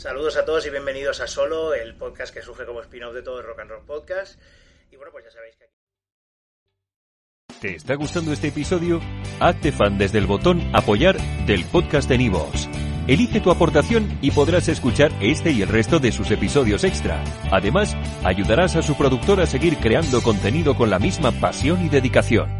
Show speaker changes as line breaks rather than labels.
Saludos a todos y bienvenidos a Solo, el podcast que surge como spin-off de todo el Rock and Roll Podcast. Y bueno, pues ya sabéis que aquí...
¿Te está gustando este episodio? Hazte fan desde el botón Apoyar del podcast de Nivos. Elige tu aportación y podrás escuchar este y el resto de sus episodios extra. Además, ayudarás a su productor a seguir creando contenido con la misma pasión y dedicación.